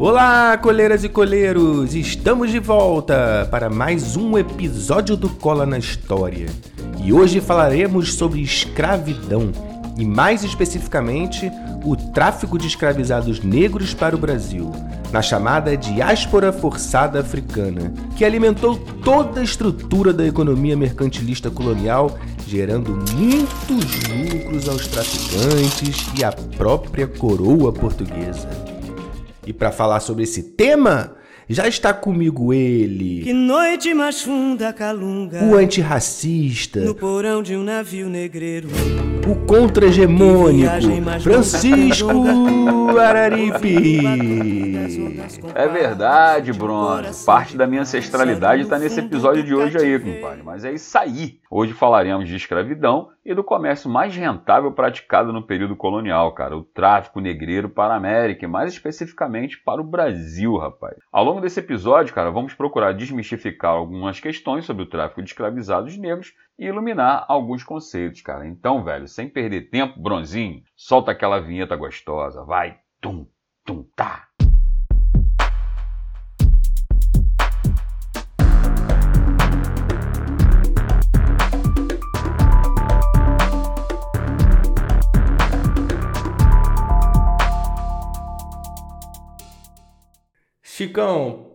Olá, coleiras e coleiros! Estamos de volta para mais um episódio do Cola na História. E hoje falaremos sobre escravidão e, mais especificamente, o tráfico de escravizados negros para o Brasil, na chamada diáspora forçada africana, que alimentou toda a estrutura da economia mercantilista colonial, gerando muitos lucros aos traficantes e à própria coroa portuguesa. E para falar sobre esse tema, já está comigo ele. Que noite mais funda calunga. O antirracista. No porão de um navio negreiro. O contra-hegemônico. Francisco Araripe. É verdade, Bruno. Parte da minha ancestralidade está nesse episódio de hoje aí, compadre. Mas é isso aí. Hoje falaremos de escravidão e do comércio mais rentável praticado no período colonial, cara, o tráfico negreiro para a América e mais especificamente para o Brasil, rapaz. Ao longo desse episódio, cara, vamos procurar desmistificar algumas questões sobre o tráfico de escravizados negros e iluminar alguns conceitos, cara. Então, velho, sem perder tempo, Bronzinho, solta aquela vinheta gostosa, vai, tum, tum, tá. Chicão,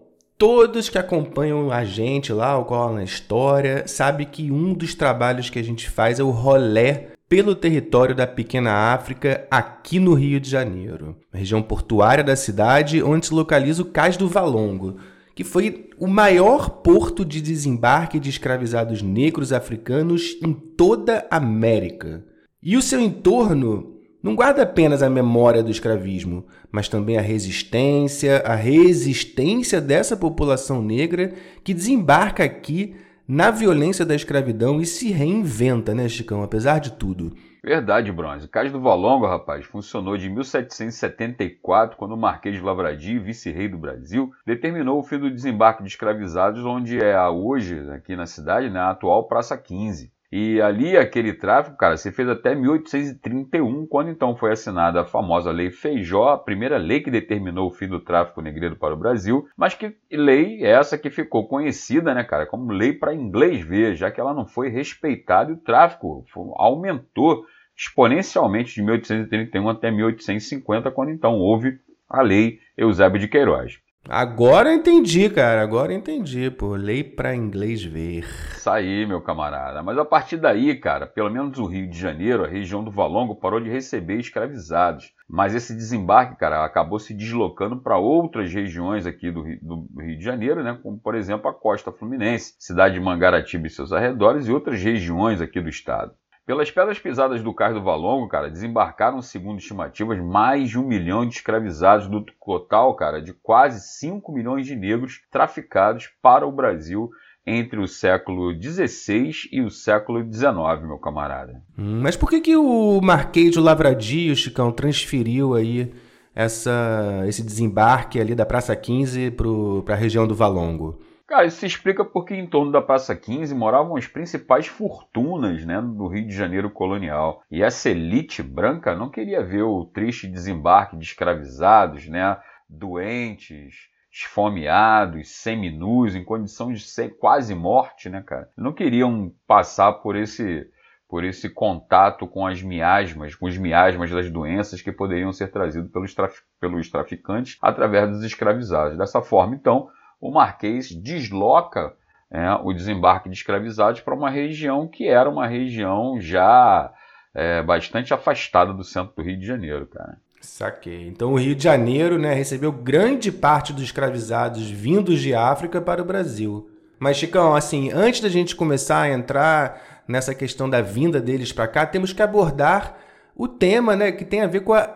todos que acompanham a gente lá, o Cola na História, sabe que um dos trabalhos que a gente faz é o rolé pelo território da Pequena África, aqui no Rio de Janeiro, região portuária da cidade, onde se localiza o Cais do Valongo, que foi o maior porto de desembarque de escravizados negros africanos em toda a América. E o seu entorno não guarda apenas a memória do escravismo, mas também a resistência, a resistência dessa população negra que desembarca aqui na violência da escravidão e se reinventa, né, Chicão, apesar de tudo. Verdade, Bronze. O Cais do Valongo, rapaz, funcionou de 1774, quando o Marquês de Lavradio, vice-rei do Brasil, determinou o fim do desembarque de escravizados, onde é hoje, aqui na cidade, né, a atual Praça 15. E ali aquele tráfico, cara, se fez até 1831, quando então foi assinada a famosa Lei Feijó, a primeira lei que determinou o fim do tráfico negreiro para o Brasil, mas que lei essa que ficou conhecida, né, cara, como lei para inglês ver, já que ela não foi respeitada e o tráfico aumentou exponencialmente de 1831 até 1850, quando então houve a Lei Eusébio de Queiroz. Agora eu entendi, cara. Agora eu entendi, pô. Lei para inglês ver. Isso aí, meu camarada. Mas a partir daí, cara, pelo menos o Rio de Janeiro, a região do Valongo, parou de receber escravizados. Mas esse desembarque, cara, acabou se deslocando para outras regiões aqui do Rio, do Rio de Janeiro, né? Como, por exemplo, a costa fluminense, cidade de Mangaratiba e seus arredores e outras regiões aqui do estado. Pelas pedras pisadas do Cais do Valongo, cara, desembarcaram, segundo estimativas, mais de um milhão de escravizados do total, cara, de quase 5 milhões de negros traficados para o Brasil entre o século XVI e o século XIX, meu camarada. Hum, mas por que, que o Marquês de Lavradio, Chicão, transferiu aí essa, esse desembarque ali da Praça 15 para a região do Valongo? Cara, isso se explica porque em torno da Praça 15 moravam as principais fortunas né, do Rio de Janeiro colonial. E essa elite branca não queria ver o triste desembarque de escravizados, né, doentes, esfomeados, seminus, em condição de ser quase morte, né, cara? Não queriam passar por esse por esse contato com as miasmas, com os miasmas das doenças que poderiam ser trazidos pelos, traf pelos traficantes através dos escravizados. Dessa forma, então, o Marquês desloca é, o desembarque de escravizados para uma região que era uma região já é, bastante afastada do centro do Rio de Janeiro, cara. Saquei. Então o Rio de Janeiro né, recebeu grande parte dos escravizados vindos de África para o Brasil. Mas, Chicão, assim, antes da gente começar a entrar nessa questão da vinda deles para cá, temos que abordar o tema né, que tem a ver com a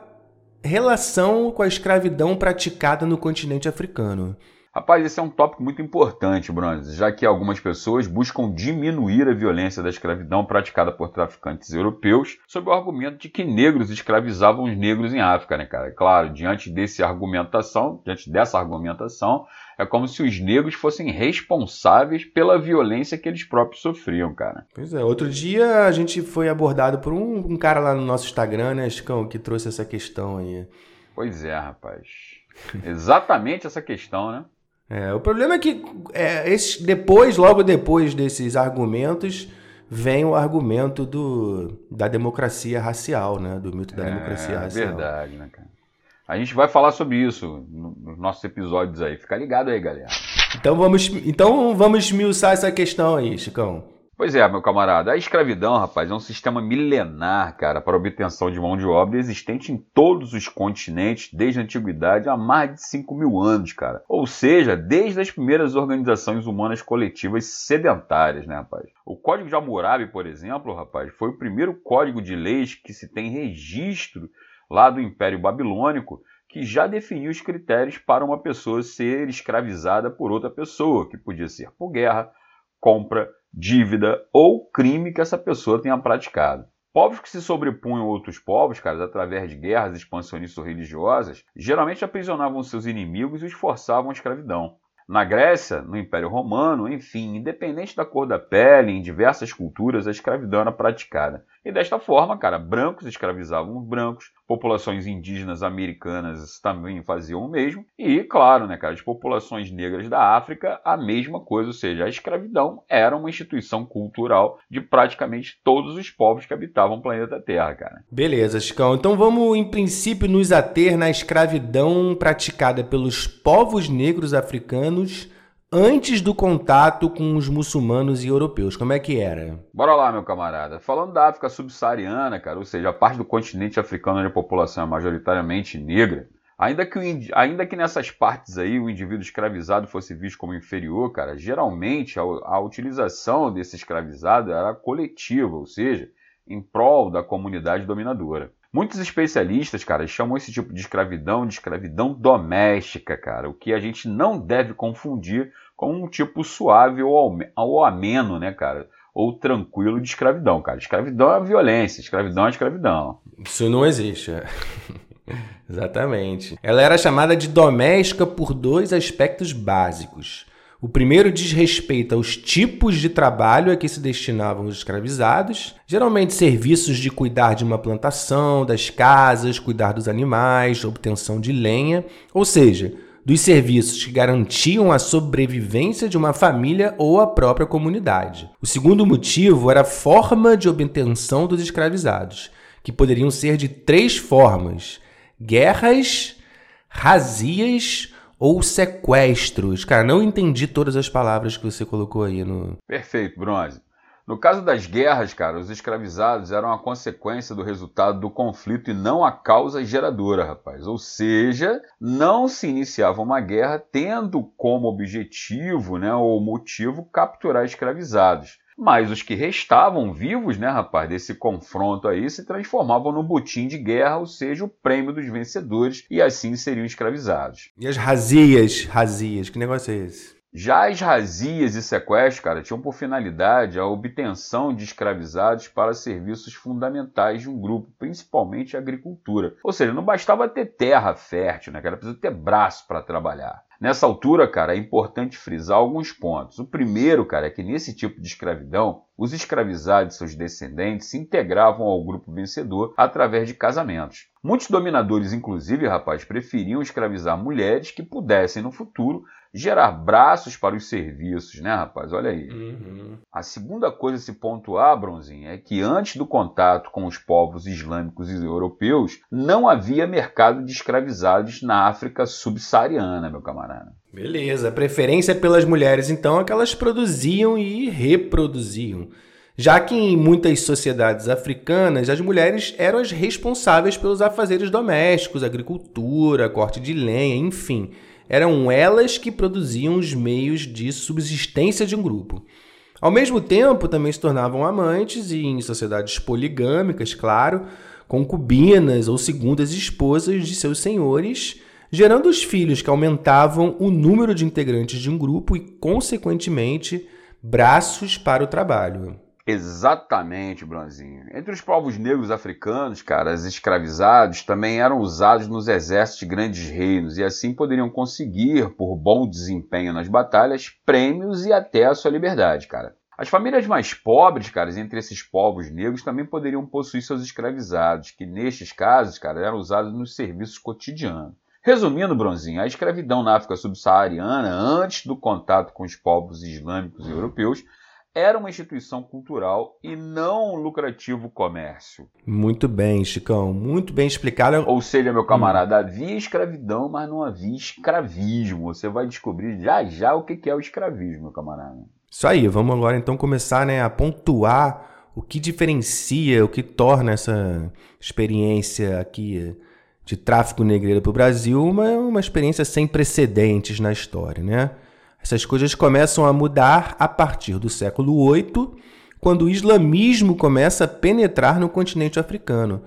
relação com a escravidão praticada no continente africano. Rapaz, esse é um tópico muito importante, Bronze, já que algumas pessoas buscam diminuir a violência da escravidão praticada por traficantes europeus sob o argumento de que negros escravizavam os negros em África, né, cara? Claro, diante desse argumentação, diante dessa argumentação, é como se os negros fossem responsáveis pela violência que eles próprios sofriam, cara. Pois é, outro dia a gente foi abordado por um, um cara lá no nosso Instagram, né, Chicão, que trouxe essa questão aí. Pois é, rapaz. Exatamente essa questão, né? É, o problema é que é, esse, depois, logo depois desses argumentos, vem o argumento do, da democracia racial, né? Do mito da é, democracia racial. É verdade, né, cara? A gente vai falar sobre isso nos nossos episódios aí. Fica ligado aí, galera. Então vamos, então vamos esmiuçar essa questão aí, Chicão. Pois é, meu camarada. A escravidão, rapaz, é um sistema milenar, cara, para obtenção de mão de obra existente em todos os continentes desde a antiguidade há mais de 5 mil anos, cara. Ou seja, desde as primeiras organizações humanas coletivas sedentárias, né, rapaz? O Código de Hammurabi, por exemplo, rapaz, foi o primeiro código de leis que se tem registro lá do Império Babilônico que já definiu os critérios para uma pessoa ser escravizada por outra pessoa, que podia ser por guerra, compra, dívida ou crime que essa pessoa tenha praticado. Povos que se sobrepunham a outros povos, cara, através de guerras expansionistas religiosas, geralmente aprisionavam seus inimigos e os forçavam à escravidão. Na Grécia, no Império Romano, enfim, independente da cor da pele, em diversas culturas, a escravidão era praticada. E desta forma, cara, brancos escravizavam os brancos, populações indígenas americanas também faziam o mesmo, e, claro, né, cara, as populações negras da África, a mesma coisa, ou seja, a escravidão era uma instituição cultural de praticamente todos os povos que habitavam o planeta Terra, cara. Beleza, Chicão. Então vamos, em princípio, nos ater na escravidão praticada pelos povos negros africanos antes do contato com os muçulmanos e europeus? Como é que era? Bora lá, meu camarada. Falando da África subsaariana, cara, ou seja, a parte do continente africano onde a população é majoritariamente negra, ainda que, ainda que nessas partes aí o indivíduo escravizado fosse visto como inferior, cara, geralmente a, a utilização desse escravizado era coletiva, ou seja, em prol da comunidade dominadora. Muitos especialistas, cara, chamam esse tipo de escravidão de escravidão doméstica, cara, o que a gente não deve confundir com um tipo suave ou ameno, né, cara, ou tranquilo de escravidão, cara. Escravidão é violência, escravidão é escravidão. Isso não existe. É. Exatamente. Ela era chamada de doméstica por dois aspectos básicos. O primeiro diz respeito aos tipos de trabalho a que se destinavam os escravizados, geralmente serviços de cuidar de uma plantação, das casas, cuidar dos animais, obtenção de lenha, ou seja, dos serviços que garantiam a sobrevivência de uma família ou a própria comunidade. O segundo motivo era a forma de obtenção dos escravizados, que poderiam ser de três formas: guerras, razias ou sequestros. Cara, não entendi todas as palavras que você colocou aí no. Perfeito, Bronze. No caso das guerras, cara, os escravizados eram a consequência do resultado do conflito e não a causa geradora, rapaz. Ou seja, não se iniciava uma guerra tendo como objetivo, né, ou motivo capturar escravizados. Mas os que restavam vivos, né, rapaz, desse confronto aí, se transformavam no botim de guerra, ou seja, o prêmio dos vencedores, e assim seriam escravizados. E as razias, razias, que negócio é esse? Já as razias e sequestros, cara, tinham por finalidade a obtenção de escravizados para serviços fundamentais de um grupo, principalmente a agricultura. Ou seja, não bastava ter terra fértil, né, cara? Ter braço para trabalhar. Nessa altura, cara, é importante frisar alguns pontos. O primeiro, cara, é que nesse tipo de escravidão, os escravizados e seus descendentes se integravam ao grupo vencedor através de casamentos. Muitos dominadores, inclusive, rapaz, preferiam escravizar mulheres que pudessem, no futuro, gerar braços para os serviços, né, rapaz? Olha aí. Uhum. A segunda coisa a se pontuar, Bronzinho, é que antes do contato com os povos islâmicos e europeus, não havia mercado de escravizados na África subsaariana, meu camarada. Beleza, preferência pelas mulheres, então, é que elas produziam e reproduziam. Já que em muitas sociedades africanas, as mulheres eram as responsáveis pelos afazeres domésticos, agricultura, corte de lenha, enfim eram elas que produziam os meios de subsistência de um grupo. Ao mesmo tempo, também se tornavam amantes e, em sociedades poligâmicas, claro, concubinas ou segundas esposas de seus senhores, gerando os filhos que aumentavam o número de integrantes de um grupo e, consequentemente, braços para o trabalho. Exatamente, Bronzinho. Entre os povos negros africanos, cara, os escravizados também eram usados nos exércitos de grandes reinos e assim poderiam conseguir, por bom desempenho nas batalhas, prêmios e até a sua liberdade, cara. As famílias mais pobres, cara, entre esses povos negros, também poderiam possuir seus escravizados, que nestes casos, cara, eram usados nos serviços cotidianos. Resumindo, Bronzinho, a escravidão na África subsaariana, antes do contato com os povos islâmicos e europeus, era uma instituição cultural e não um lucrativo comércio. Muito bem, Chicão, muito bem explicado. Ou seja, meu camarada, hum. havia escravidão, mas não havia escravismo. Você vai descobrir já já o que é o escravismo, meu camarada. Isso aí, vamos agora então começar né, a pontuar o que diferencia, o que torna essa experiência aqui de tráfico negreiro para o Brasil uma, uma experiência sem precedentes na história, né? Essas coisas começam a mudar a partir do século VIII, quando o islamismo começa a penetrar no continente africano.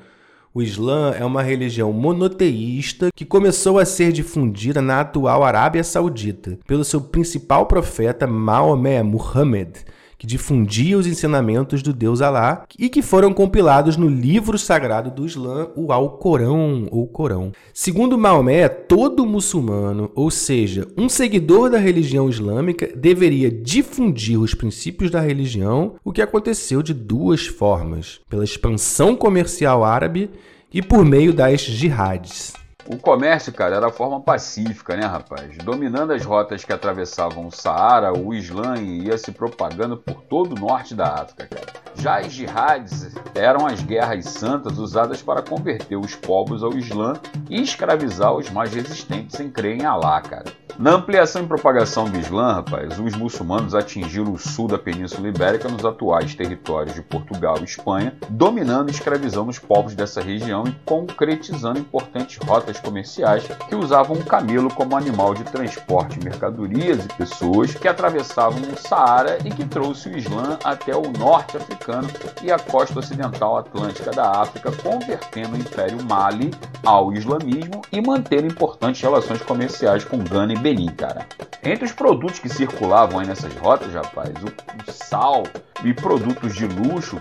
O Islã é uma religião monoteísta que começou a ser difundida na atual Arábia Saudita pelo seu principal profeta Maomé Muhammad, que difundia os ensinamentos do Deus Alá e que foram compilados no livro sagrado do Islã, o Alcorão ou Corão. Segundo Maomé, todo muçulmano, ou seja, um seguidor da religião islâmica, deveria difundir os princípios da religião, o que aconteceu de duas formas: pela expansão comercial árabe e por meio das jihadis. O comércio, cara, era a forma pacífica, né, rapaz? Dominando as rotas que atravessavam o Saara, o Islã ia se propagando por todo o norte da África, cara. Já as jihads eram as guerras santas usadas para converter os povos ao Islã e escravizar os mais resistentes em crer em Alá, cara. Na ampliação e propagação do Islã, rapaz, os muçulmanos atingiram o sul da Península Ibérica nos atuais territórios de Portugal e Espanha, dominando e escravizando os povos dessa região e concretizando importantes rotas comerciais que usavam o camelo como animal de transporte de mercadorias e pessoas que atravessavam o Saara e que trouxe o Islã até o norte africano e a costa ocidental atlântica da África, convertendo o Império Mali ao islamismo e mantendo importantes relações comerciais com Gana e Benin, cara. Entre os produtos que circulavam aí nessas rotas, rapaz, o sal e produtos de luxo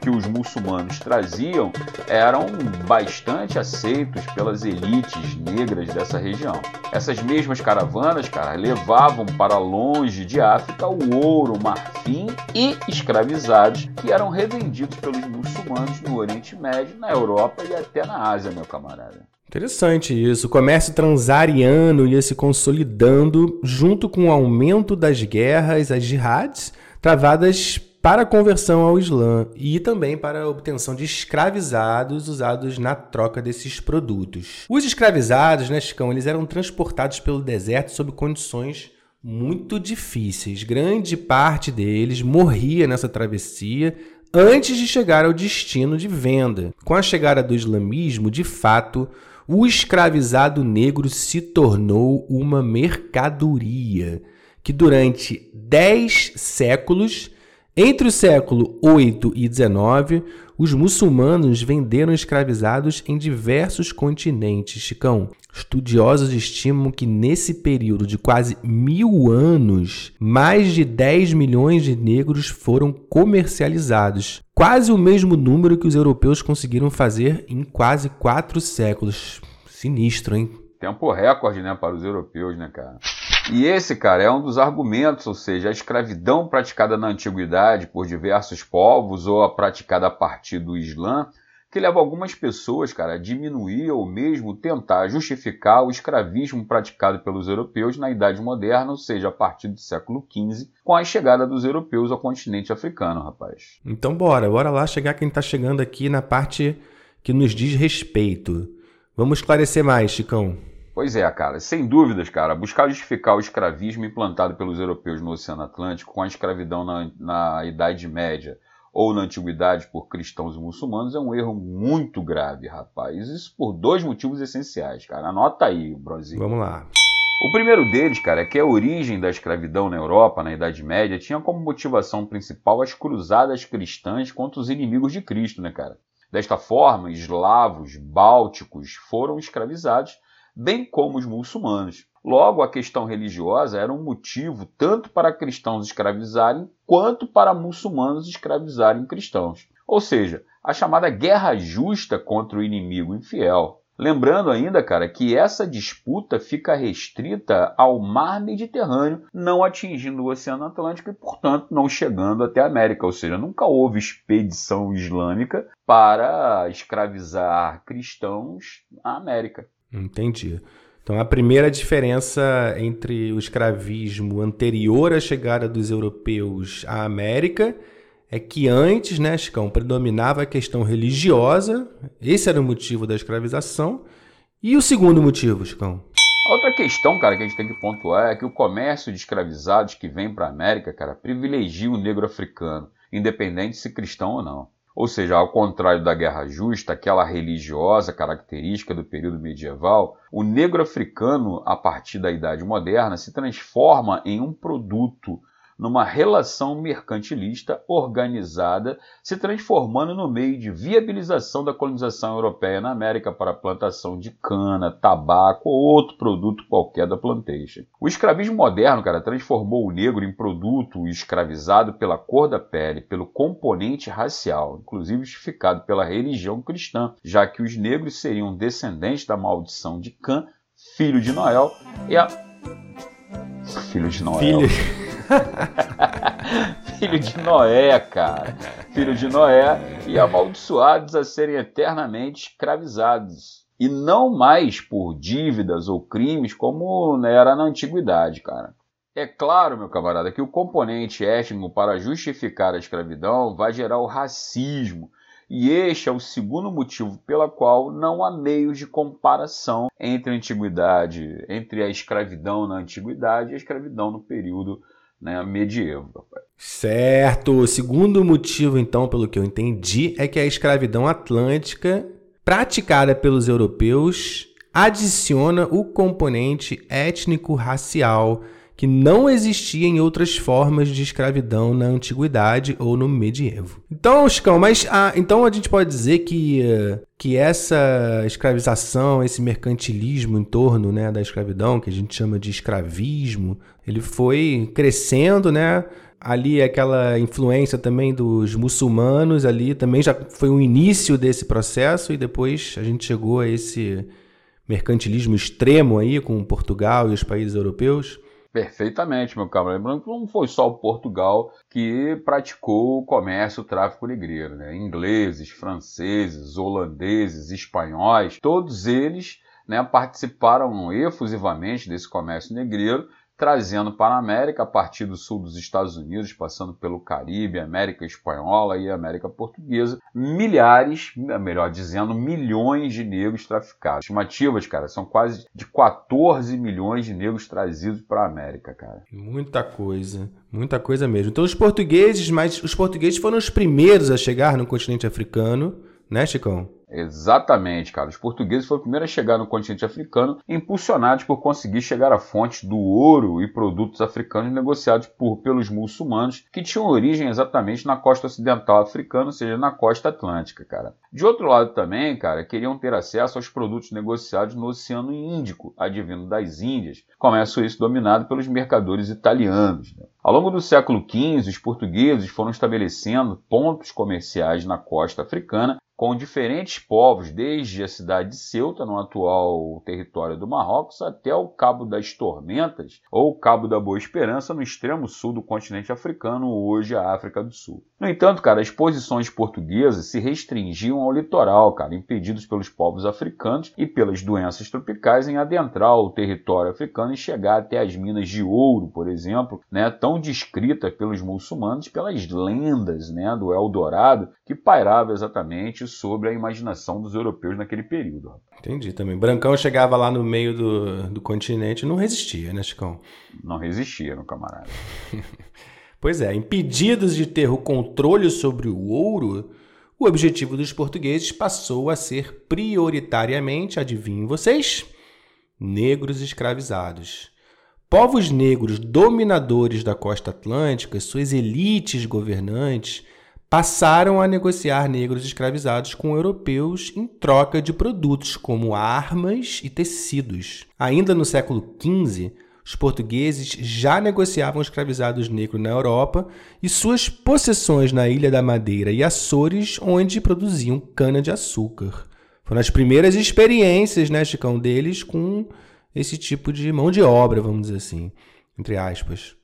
que os muçulmanos traziam eram bastante aceitos pelas elites negras dessa região. Essas mesmas caravanas, cara, levavam para longe de África o ouro, marfim e escravizados que eram revendidos pelos muçulmanos no Oriente Médio, na Europa e até na Ásia, meu camarada. Interessante isso. O comércio transariano ia se consolidando junto com o aumento das guerras, as jihadis, travadas para a conversão ao Islã e também para a obtenção de escravizados usados na troca desses produtos. Os escravizados, né, Chicão, eles eram transportados pelo deserto sob condições muito difíceis. Grande parte deles morria nessa travessia antes de chegar ao destino de venda. Com a chegada do islamismo, de fato, o escravizado negro se tornou uma mercadoria que durante dez séculos, entre o século 8 e 19, os muçulmanos venderam escravizados em diversos continentes. Chicão, estudiosos estimam que nesse período de quase mil anos, mais de 10 milhões de negros foram comercializados. Quase o mesmo número que os europeus conseguiram fazer em quase quatro séculos. Sinistro, hein? Tempo recorde, né, para os europeus, né, cara? E esse, cara, é um dos argumentos, ou seja, a escravidão praticada na antiguidade por diversos povos ou a praticada a partir do Islã, que leva algumas pessoas, cara, a diminuir ou mesmo tentar justificar o escravismo praticado pelos europeus na Idade Moderna, ou seja, a partir do século XV, com a chegada dos europeus ao continente africano, rapaz. Então bora, bora lá chegar quem está chegando aqui na parte que nos diz respeito. Vamos esclarecer mais, Chicão. Pois é, cara, sem dúvidas, cara, buscar justificar o escravismo implantado pelos europeus no Oceano Atlântico com a escravidão na, na Idade Média ou na Antiguidade por cristãos e muçulmanos é um erro muito grave, rapaz. Isso por dois motivos essenciais, cara. Anota aí, Brasil. Vamos lá. O primeiro deles, cara, é que a origem da escravidão na Europa, na Idade Média, tinha como motivação principal as cruzadas cristãs contra os inimigos de Cristo, né, cara? Desta forma, eslavos, bálticos foram escravizados bem como os muçulmanos. Logo, a questão religiosa era um motivo tanto para cristãos escravizarem quanto para muçulmanos escravizarem cristãos. Ou seja, a chamada guerra justa contra o inimigo infiel. Lembrando ainda, cara, que essa disputa fica restrita ao mar Mediterrâneo, não atingindo o Oceano Atlântico e, portanto, não chegando até a América. Ou seja, nunca houve expedição islâmica para escravizar cristãos na América. Entendi. Então, a primeira diferença entre o escravismo anterior à chegada dos europeus à América é que antes, né, Chicão, predominava a questão religiosa, esse era o motivo da escravização. E o segundo motivo, Chicão? Outra questão, cara, que a gente tem que pontuar é que o comércio de escravizados que vem para a América, cara, privilegia o negro africano, independente se cristão ou não. Ou seja, ao contrário da guerra justa, aquela religiosa característica do período medieval, o negro africano, a partir da Idade Moderna, se transforma em um produto numa relação mercantilista organizada, se transformando no meio de viabilização da colonização europeia na América para a plantação de cana, tabaco ou outro produto qualquer da plantation. O escravismo moderno, cara, transformou o negro em produto escravizado pela cor da pele, pelo componente racial, inclusive justificado pela religião cristã, já que os negros seriam descendentes da maldição de Cã, filho de Noel, e a filho de Noel. Filho. Filho de Noé, cara. Filho de Noé e amaldiçoados a serem eternamente escravizados. E não mais por dívidas ou crimes como né, era na antiguidade, cara. É claro, meu camarada, que o componente étnico para justificar a escravidão vai gerar o racismo, e este é o segundo motivo pela qual não há meios de comparação entre a antiguidade, entre a escravidão na antiguidade e a escravidão no período né, medievo. Certo. O segundo motivo, então, pelo que eu entendi, é que a escravidão atlântica, praticada pelos europeus, adiciona o componente étnico-racial que não existia em outras formas de escravidão na antiguidade ou no medievo. Então, Chicão, mas ah, então a gente pode dizer que, que essa escravização, esse mercantilismo em torno né, da escravidão, que a gente chama de escravismo, ele foi crescendo, né? Ali aquela influência também dos muçulmanos ali também já foi o início desse processo e depois a gente chegou a esse mercantilismo extremo aí com Portugal e os países europeus. Perfeitamente, meu caro. Lembrando que não foi só o Portugal que praticou o comércio, o tráfico negreiro. Né? Ingleses, franceses, holandeses, espanhóis, todos eles né, participaram efusivamente desse comércio negreiro trazendo para a América, a partir do sul dos Estados Unidos, passando pelo Caribe, América Espanhola e América Portuguesa, milhares, melhor dizendo, milhões de negros traficados. Estimativas, cara, são quase de 14 milhões de negros trazidos para a América, cara. Muita coisa, muita coisa mesmo. Então os portugueses, mas os portugueses foram os primeiros a chegar no continente africano, né, Chicão? Exatamente, cara. Os portugueses foram os primeiros a chegar no continente africano, impulsionados por conseguir chegar à fonte do ouro e produtos africanos negociados por, pelos muçulmanos, que tinham origem exatamente na costa ocidental africana, ou seja, na costa atlântica, cara. De outro lado também, cara, queriam ter acesso aos produtos negociados no Oceano Índico, advindo das Índias, comércio isso dominado pelos mercadores italianos. Né? Ao longo do século XV, os portugueses foram estabelecendo pontos comerciais na costa africana com diferentes povos, desde a cidade de Ceuta, no atual território do Marrocos, até o Cabo das Tormentas, ou Cabo da Boa Esperança, no extremo sul do continente africano, hoje a África do Sul. No entanto, cara, as posições portuguesas se restringiam ao litoral, cara, impedidos pelos povos africanos e pelas doenças tropicais em adentrar o território africano e chegar até as minas de ouro, por exemplo, né, tão descritas pelos muçulmanos pelas lendas né, do Eldorado, que pairava exatamente sobre a imaginação dos europeus naquele período. Entendi também. Brancão chegava lá no meio do, do continente e não resistia, né, Chicão? Não resistia, meu camarada. pois é, impedidos de ter o controle sobre o ouro, o objetivo dos portugueses passou a ser prioritariamente, adivinhem vocês, negros escravizados. Povos negros dominadores da costa atlântica, suas elites governantes, passaram a negociar negros escravizados com europeus em troca de produtos como armas e tecidos. Ainda no século XV, os portugueses já negociavam escravizados negros na Europa e suas possessões na Ilha da Madeira e Açores, onde produziam cana-de-açúcar. foram as primeiras experiências, né, Chicão, deles com esse tipo de mão de obra, vamos dizer assim, entre aspas.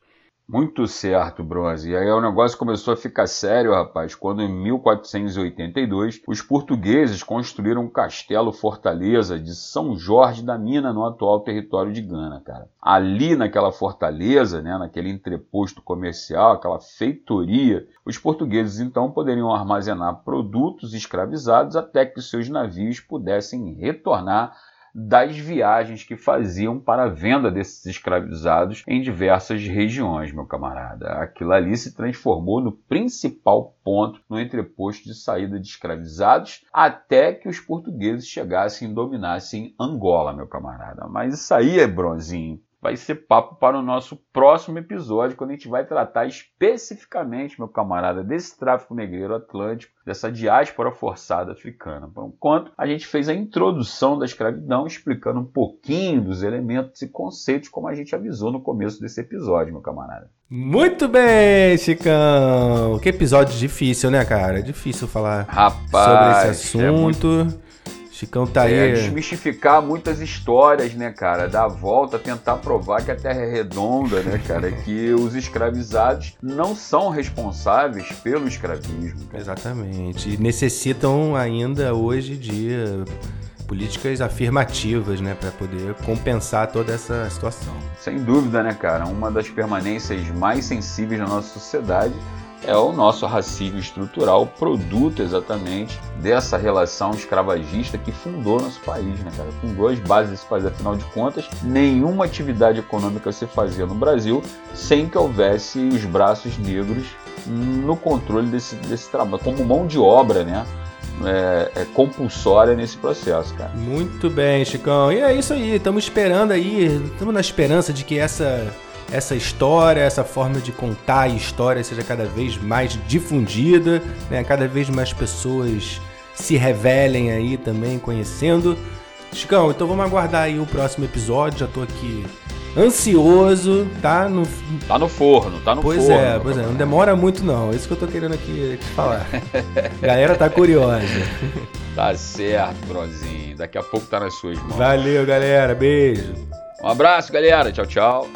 Muito certo, Bronze. E aí o negócio começou a ficar sério, rapaz, quando em 1482 os portugueses construíram um castelo fortaleza de São Jorge da Mina no atual território de Gana, cara. Ali naquela fortaleza, né, naquele entreposto comercial, aquela feitoria, os portugueses então poderiam armazenar produtos escravizados até que seus navios pudessem retornar das viagens que faziam para a venda desses escravizados em diversas regiões, meu camarada. Aquilo ali se transformou no principal ponto no entreposto de saída de escravizados até que os portugueses chegassem e dominassem Angola, meu camarada. Mas isso aí é bronzinho vai ser papo para o nosso próximo episódio, quando a gente vai tratar especificamente, meu camarada, desse tráfico negreiro atlântico, dessa diáspora forçada africana. Por enquanto, a gente fez a introdução da escravidão, explicando um pouquinho dos elementos e conceitos, como a gente avisou no começo desse episódio, meu camarada. Muito bem, Chicão! Que episódio difícil, né, cara? É difícil falar Rapaz, sobre esse é assunto. É muito... Chicão tá é, aí. desmistificar muitas histórias, né, cara? Dar a volta, tentar provar que a Terra é redonda, né, cara? que os escravizados não são responsáveis pelo escravismo. Cara. Exatamente. E necessitam ainda hoje de políticas afirmativas, né, para poder compensar toda essa situação. Sem dúvida, né, cara? Uma das permanências mais sensíveis da nossa sociedade é o nosso racismo estrutural, produto exatamente dessa relação escravagista que fundou nosso país, né, cara? Fundou as bases desse país. Afinal de contas, nenhuma atividade econômica se fazia no Brasil sem que houvesse os braços negros no controle desse, desse trabalho, como mão de obra, né? É, é, compulsória nesse processo, cara. Muito bem, Chicão. E é isso aí, estamos esperando aí, estamos na esperança de que essa essa história, essa forma de contar a história seja cada vez mais difundida, né? cada vez mais pessoas se revelem aí também conhecendo. Chicão, então vamos aguardar aí o próximo episódio, já tô aqui ansioso, tá no tá no forno, tá no pois forno. Pois é, pois é, não demora muito não. É isso que eu tô querendo aqui te falar. Galera tá curiosa. Tá certo, Bronzinho. Daqui a pouco tá nas suas mãos. Valeu, galera. Beijo. Um abraço, galera. Tchau, tchau.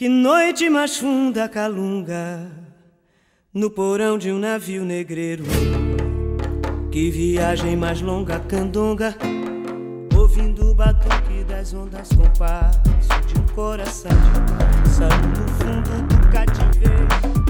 Que noite mais funda calunga no porão de um navio negreiro. Que viagem mais longa candonga, ouvindo o batuque das ondas com passo de um coração de no fundo do cativeiro.